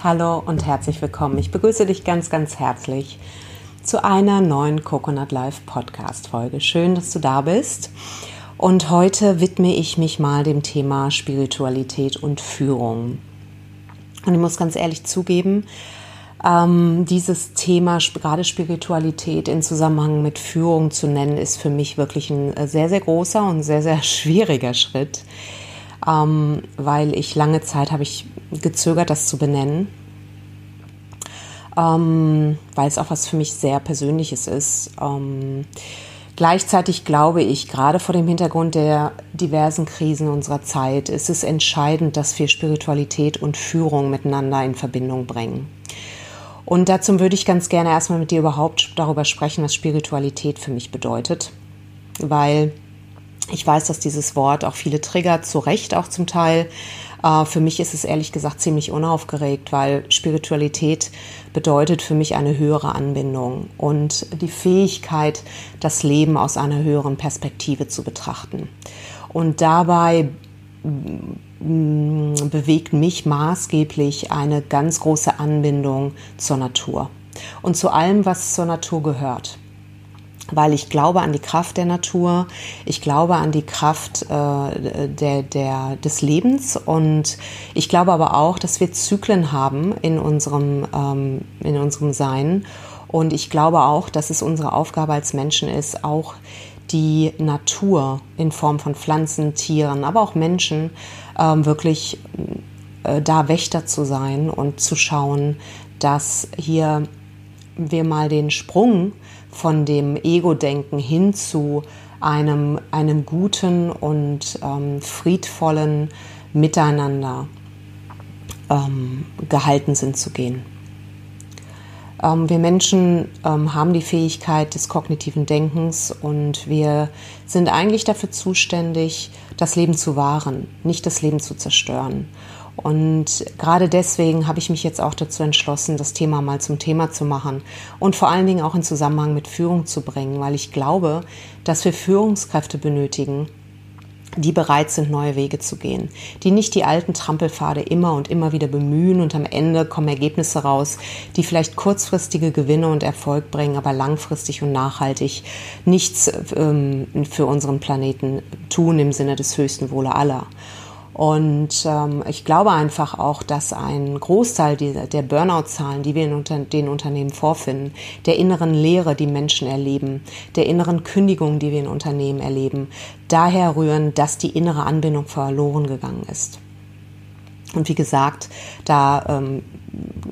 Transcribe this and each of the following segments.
Hallo und herzlich willkommen. Ich begrüße dich ganz, ganz herzlich zu einer neuen Coconut Life Podcast Folge. Schön, dass du da bist. Und heute widme ich mich mal dem Thema Spiritualität und Führung. Und ich muss ganz ehrlich zugeben, ähm, dieses Thema, gerade Spiritualität in Zusammenhang mit Führung zu nennen, ist für mich wirklich ein äh, sehr, sehr großer und sehr, sehr schwieriger Schritt ähm, weil ich lange Zeit habe ich gezögert, das zu benennen, ähm, weil es auch was für mich sehr Persönliches ist. Ähm, gleichzeitig glaube ich, gerade vor dem Hintergrund der diversen Krisen unserer Zeit, ist es entscheidend, dass wir Spiritualität und Führung miteinander in Verbindung bringen. Und dazu würde ich ganz gerne erstmal mit dir überhaupt darüber sprechen, was Spiritualität für mich bedeutet, weil ich weiß, dass dieses Wort auch viele triggert, zu Recht auch zum Teil. Äh, für mich ist es ehrlich gesagt ziemlich unaufgeregt, weil Spiritualität bedeutet für mich eine höhere Anbindung und die Fähigkeit, das Leben aus einer höheren Perspektive zu betrachten. Und dabei mm, bewegt mich maßgeblich eine ganz große Anbindung zur Natur und zu allem, was zur Natur gehört weil ich glaube an die Kraft der Natur, ich glaube an die Kraft äh, der, der, des Lebens. Und ich glaube aber auch, dass wir Zyklen haben in unserem, ähm, in unserem Sein. Und ich glaube auch, dass es unsere Aufgabe als Menschen ist, auch die Natur in Form von Pflanzen, Tieren, aber auch Menschen ähm, wirklich äh, da Wächter zu sein und zu schauen, dass hier wir mal den Sprung von dem Ego-Denken hin zu einem, einem guten und ähm, friedvollen Miteinander ähm, gehalten sind zu gehen. Ähm, wir Menschen ähm, haben die Fähigkeit des kognitiven Denkens und wir sind eigentlich dafür zuständig, das Leben zu wahren, nicht das Leben zu zerstören. Und gerade deswegen habe ich mich jetzt auch dazu entschlossen, das Thema mal zum Thema zu machen und vor allen Dingen auch in Zusammenhang mit Führung zu bringen, weil ich glaube, dass wir Führungskräfte benötigen, die bereit sind, neue Wege zu gehen, die nicht die alten Trampelpfade immer und immer wieder bemühen und am Ende kommen Ergebnisse raus, die vielleicht kurzfristige Gewinne und Erfolg bringen, aber langfristig und nachhaltig nichts ähm, für unseren Planeten tun im Sinne des höchsten Wohle aller. Und ähm, ich glaube einfach auch, dass ein Großteil dieser, der Burnout-Zahlen, die wir in unter, den Unternehmen vorfinden, der inneren Lehre, die Menschen erleben, der inneren Kündigung, die wir in Unternehmen erleben, daher rühren, dass die innere Anbindung verloren gegangen ist. Und wie gesagt, da ähm,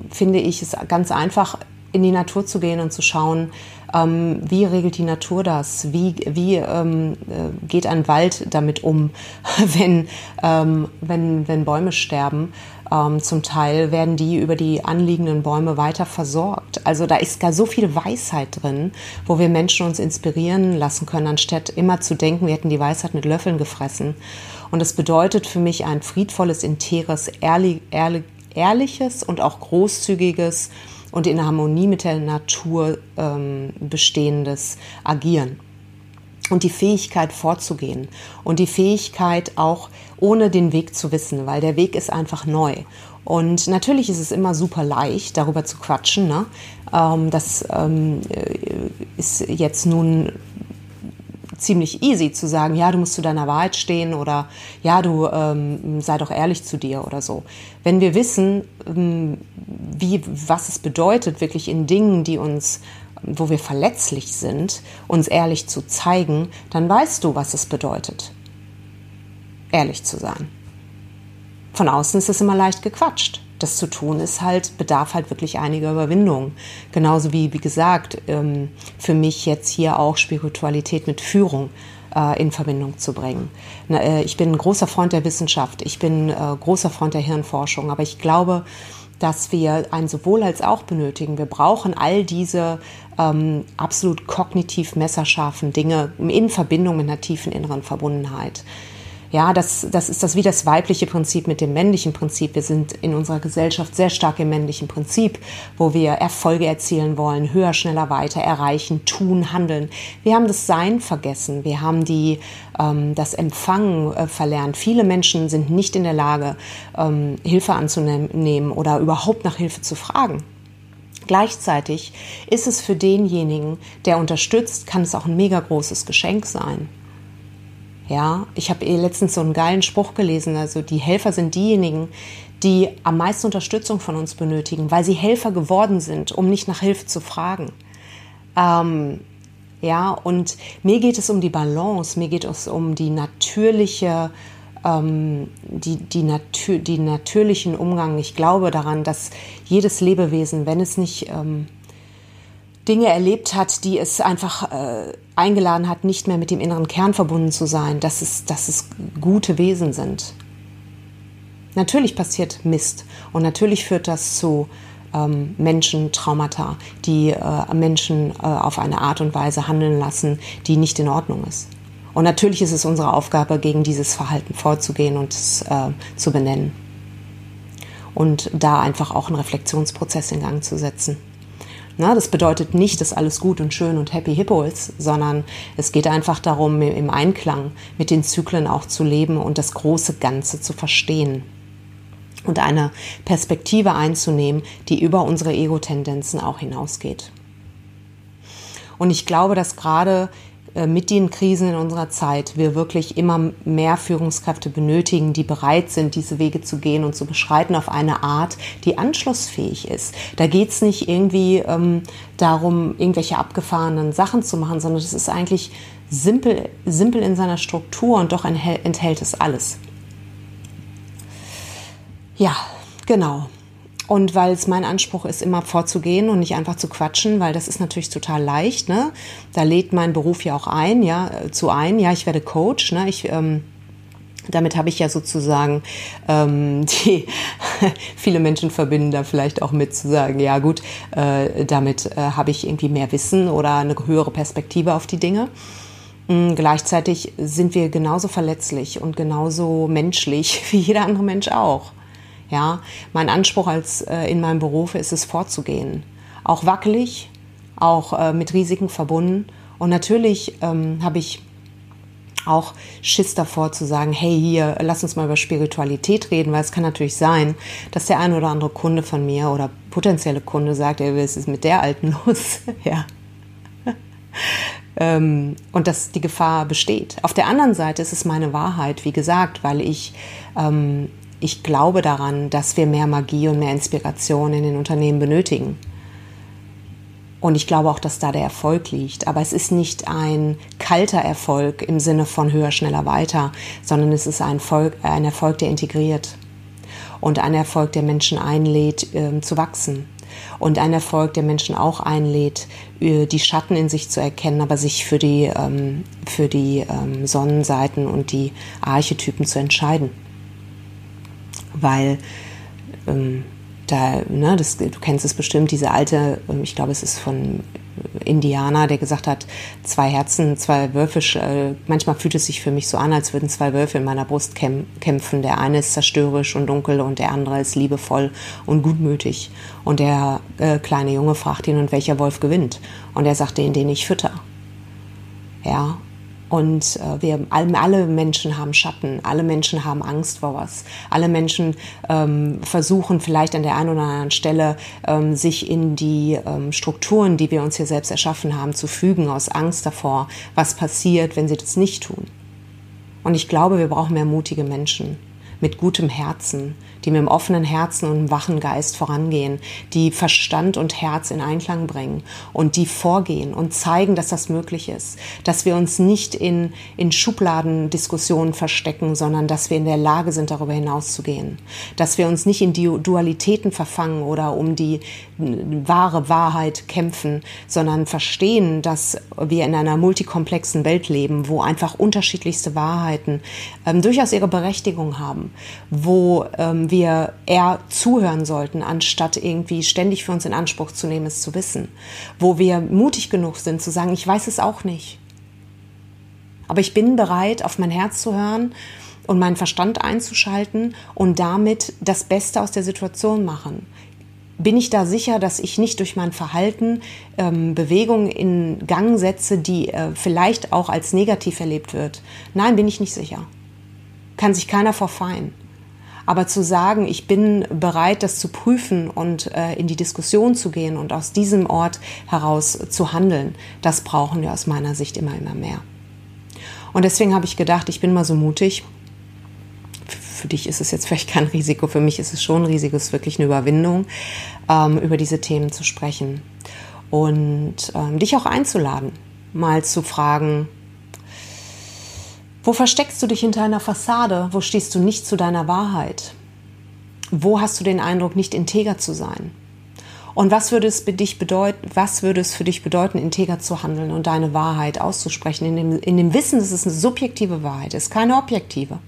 finde ich es ganz einfach, in die Natur zu gehen und zu schauen, ähm, wie regelt die Natur das? Wie, wie ähm, äh, geht ein Wald damit um, wenn, ähm, wenn, wenn Bäume sterben? Ähm, zum Teil werden die über die anliegenden Bäume weiter versorgt. Also da ist gar so viel Weisheit drin, wo wir Menschen uns inspirieren lassen können, anstatt immer zu denken, wir hätten die Weisheit mit Löffeln gefressen. Und das bedeutet für mich ein friedvolles, interes, ehrlich, ehrlich, ehrliches und auch großzügiges und in Harmonie mit der Natur ähm, bestehendes Agieren. Und die Fähigkeit vorzugehen und die Fähigkeit auch ohne den Weg zu wissen, weil der Weg ist einfach neu. Und natürlich ist es immer super leicht, darüber zu quatschen. Ne? Ähm, das ähm, äh, ist jetzt nun ziemlich easy zu sagen, ja, du musst zu deiner Wahrheit stehen oder ja, du ähm, sei doch ehrlich zu dir oder so. Wenn wir wissen, ähm, wie, was es bedeutet, wirklich in Dingen, die uns, wo wir verletzlich sind, uns ehrlich zu zeigen, dann weißt du, was es bedeutet, ehrlich zu sein. Von außen ist es immer leicht gequatscht das zu tun ist halt, bedarf halt wirklich einiger Überwindung. Genauso wie, wie gesagt, ähm, für mich jetzt hier auch Spiritualität mit Führung äh, in Verbindung zu bringen. Äh, ich bin ein großer Freund der Wissenschaft, ich bin äh, großer Freund der Hirnforschung, aber ich glaube, dass wir ein sowohl als auch benötigen. Wir brauchen all diese ähm, absolut kognitiv messerscharfen Dinge in Verbindung mit einer tiefen inneren Verbundenheit. Ja, das, das ist das wie das weibliche Prinzip mit dem männlichen Prinzip. Wir sind in unserer Gesellschaft sehr stark im männlichen Prinzip, wo wir Erfolge erzielen wollen, höher, schneller, weiter erreichen, tun, handeln. Wir haben das Sein vergessen. Wir haben die, ähm, das Empfangen äh, verlernt. Viele Menschen sind nicht in der Lage, ähm, Hilfe anzunehmen oder überhaupt nach Hilfe zu fragen. Gleichzeitig ist es für denjenigen, der unterstützt, kann es auch ein mega großes Geschenk sein. Ja, ich habe eh letztens so einen geilen Spruch gelesen. Also die Helfer sind diejenigen, die am meisten Unterstützung von uns benötigen, weil sie Helfer geworden sind, um nicht nach Hilfe zu fragen. Ähm, ja, und mir geht es um die Balance, mir geht es um die natürliche, ähm, die, die, natür die natürlichen Umgang. Ich glaube daran, dass jedes Lebewesen, wenn es nicht ähm, Dinge erlebt hat, die es einfach äh, eingeladen hat, nicht mehr mit dem inneren Kern verbunden zu sein, dass es, dass es gute Wesen sind. Natürlich passiert Mist und natürlich führt das zu ähm, Menschen Traumata, die äh, Menschen äh, auf eine Art und Weise handeln lassen, die nicht in Ordnung ist. Und natürlich ist es unsere Aufgabe, gegen dieses Verhalten vorzugehen und es äh, zu benennen. Und da einfach auch einen Reflexionsprozess in Gang zu setzen. Na, das bedeutet nicht, dass alles gut und schön und happy hippo ist, sondern es geht einfach darum, im Einklang mit den Zyklen auch zu leben und das große Ganze zu verstehen und eine Perspektive einzunehmen, die über unsere Ego-Tendenzen auch hinausgeht. Und ich glaube, dass gerade mit den Krisen in unserer Zeit wir wirklich immer mehr Führungskräfte benötigen, die bereit sind, diese Wege zu gehen und zu beschreiten auf eine Art, die anschlussfähig ist. Da geht es nicht irgendwie ähm, darum, irgendwelche abgefahrenen Sachen zu machen, sondern es ist eigentlich simpel, simpel in seiner Struktur und doch enthält es alles. Ja, genau. Und weil es mein Anspruch ist, immer vorzugehen und nicht einfach zu quatschen, weil das ist natürlich total leicht. Ne? Da lädt mein Beruf ja auch ein, ja, äh, zu ein. Ja, ich werde Coach. Ne? Ich ähm, damit habe ich ja sozusagen ähm, die viele Menschen verbinden da vielleicht auch mit zu sagen, ja gut, äh, damit äh, habe ich irgendwie mehr Wissen oder eine höhere Perspektive auf die Dinge. Mhm, gleichzeitig sind wir genauso verletzlich und genauso menschlich wie jeder andere Mensch auch. Ja, mein Anspruch als äh, in meinem Beruf ist es vorzugehen, auch wackelig, auch äh, mit Risiken verbunden. Und natürlich ähm, habe ich auch Schiss davor zu sagen, hey, hier, lass uns mal über Spiritualität reden, weil es kann natürlich sein, dass der ein oder andere Kunde von mir oder potenzielle Kunde sagt, ey, was ist mit der Alten los? ja. ähm, und dass die Gefahr besteht. Auf der anderen Seite ist es meine Wahrheit, wie gesagt, weil ich ähm, ich glaube daran, dass wir mehr Magie und mehr Inspiration in den Unternehmen benötigen. Und ich glaube auch, dass da der Erfolg liegt. Aber es ist nicht ein kalter Erfolg im Sinne von höher, schneller, weiter, sondern es ist ein, Volk, ein Erfolg, der integriert. Und ein Erfolg, der Menschen einlädt, äh, zu wachsen. Und ein Erfolg, der Menschen auch einlädt, äh, die Schatten in sich zu erkennen, aber sich für die, ähm, für die ähm, Sonnenseiten und die Archetypen zu entscheiden weil ähm, da, ne, das, du kennst es bestimmt, diese alte, ähm, ich glaube, es ist von Indianer, der gesagt hat, zwei Herzen, zwei Wölfe, äh, manchmal fühlt es sich für mich so an, als würden zwei Wölfe in meiner Brust kämpfen. Der eine ist zerstörerisch und dunkel und der andere ist liebevoll und gutmütig. Und der äh, kleine Junge fragt ihn, und welcher Wolf gewinnt? Und er sagt, den, den ich fütter. Ja, und äh, wir alle Menschen haben Schatten, alle Menschen haben Angst vor was. Alle Menschen ähm, versuchen vielleicht an der einen oder anderen Stelle ähm, sich in die ähm, Strukturen, die wir uns hier selbst erschaffen haben, zu fügen aus Angst davor, was passiert, wenn sie das nicht tun. Und ich glaube, wir brauchen mehr mutige Menschen mit gutem Herzen, die mit dem offenen Herzen und einem wachen Geist vorangehen, die Verstand und Herz in Einklang bringen und die vorgehen und zeigen, dass das möglich ist, dass wir uns nicht in, in Schubladendiskussionen verstecken, sondern dass wir in der Lage sind, darüber hinauszugehen, dass wir uns nicht in Dualitäten verfangen oder um die wahre Wahrheit kämpfen, sondern verstehen, dass wir in einer multikomplexen Welt leben, wo einfach unterschiedlichste Wahrheiten ähm, durchaus ihre Berechtigung haben, wo ähm, wir wir eher zuhören sollten, anstatt irgendwie ständig für uns in Anspruch zu nehmen, es zu wissen. Wo wir mutig genug sind zu sagen, ich weiß es auch nicht. Aber ich bin bereit, auf mein Herz zu hören und meinen Verstand einzuschalten und damit das Beste aus der Situation machen? Bin ich da sicher, dass ich nicht durch mein Verhalten ähm, Bewegungen in Gang setze, die äh, vielleicht auch als negativ erlebt wird? Nein, bin ich nicht sicher. Kann sich keiner verfeinen. Aber zu sagen, ich bin bereit, das zu prüfen und äh, in die Diskussion zu gehen und aus diesem Ort heraus zu handeln, das brauchen wir aus meiner Sicht immer, immer mehr. Und deswegen habe ich gedacht, ich bin mal so mutig für dich ist es jetzt vielleicht kein Risiko, für mich ist es schon ein Risiko, es ist wirklich eine Überwindung, ähm, über diese Themen zu sprechen. Und ähm, dich auch einzuladen, mal zu fragen, wo versteckst du dich hinter einer Fassade? Wo stehst du nicht zu deiner Wahrheit? Wo hast du den Eindruck, nicht integer zu sein? Und was würde es für dich bedeuten, was würde es für dich bedeuten, integer zu handeln und deine Wahrheit auszusprechen, in dem, in dem Wissen, dass es eine subjektive Wahrheit ist, keine objektive?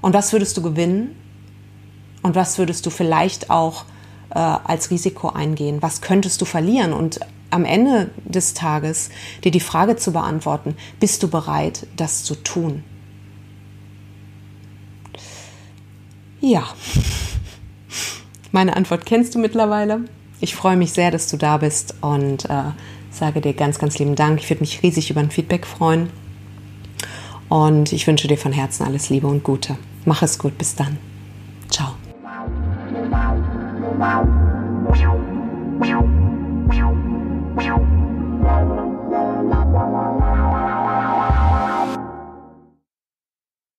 Und was würdest du gewinnen? Und was würdest du vielleicht auch äh, als Risiko eingehen? Was könntest du verlieren? Und am Ende des Tages dir die Frage zu beantworten, bist du bereit, das zu tun? Ja, meine Antwort kennst du mittlerweile. Ich freue mich sehr, dass du da bist und äh, sage dir ganz, ganz lieben Dank. Ich würde mich riesig über ein Feedback freuen. Und ich wünsche dir von Herzen alles Liebe und Gute. Mach es gut, bis dann. Ciao.